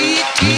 eat, eat.